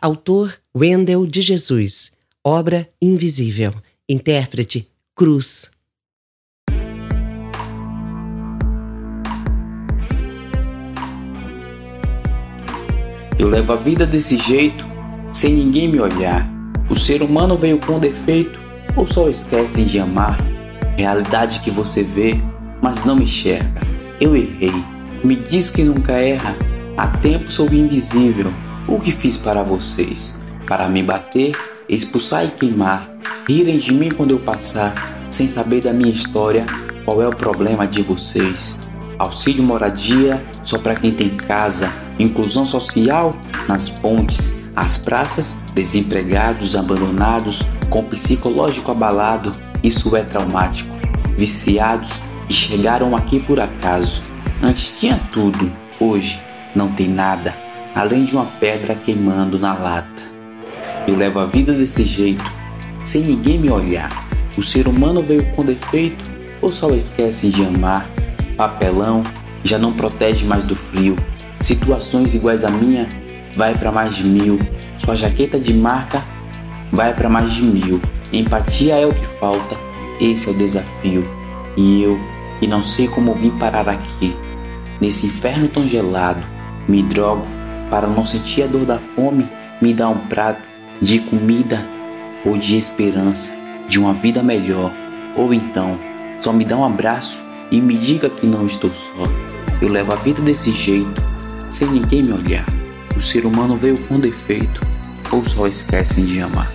Autor Wendel de Jesus. Obra Invisível. Intérprete Cruz. Eu levo a vida desse jeito, sem ninguém me olhar. O ser humano veio com defeito, ou só esquecem de amar. Realidade que você vê, mas não enxerga. Eu errei, me diz que nunca erra. Há tempo sou invisível. O que fiz para vocês? Para me bater, expulsar e queimar. Rirem de mim quando eu passar, sem saber da minha história. Qual é o problema de vocês? Auxílio moradia só para quem tem casa inclusão social nas pontes, as praças, desempregados, abandonados, com psicológico abalado, isso é traumático. Viciados que chegaram aqui por acaso. Antes tinha tudo, hoje não tem nada, além de uma pedra queimando na lata. Eu levo a vida desse jeito, sem ninguém me olhar. O ser humano veio com defeito ou só esquecem de amar? Papelão já não protege mais do frio. Situações iguais à minha vai para mais de mil. Sua jaqueta de marca vai para mais de mil. Empatia é o que falta, esse é o desafio. E eu, que não sei como vim parar aqui, nesse inferno tão gelado, me drogo para não sentir a dor da fome, me dá um prato de comida ou de esperança de uma vida melhor. Ou então, só me dá um abraço e me diga que não estou só. Eu levo a vida desse jeito sem ninguém me olhar. O ser humano veio com defeito ou só esquecem de amar.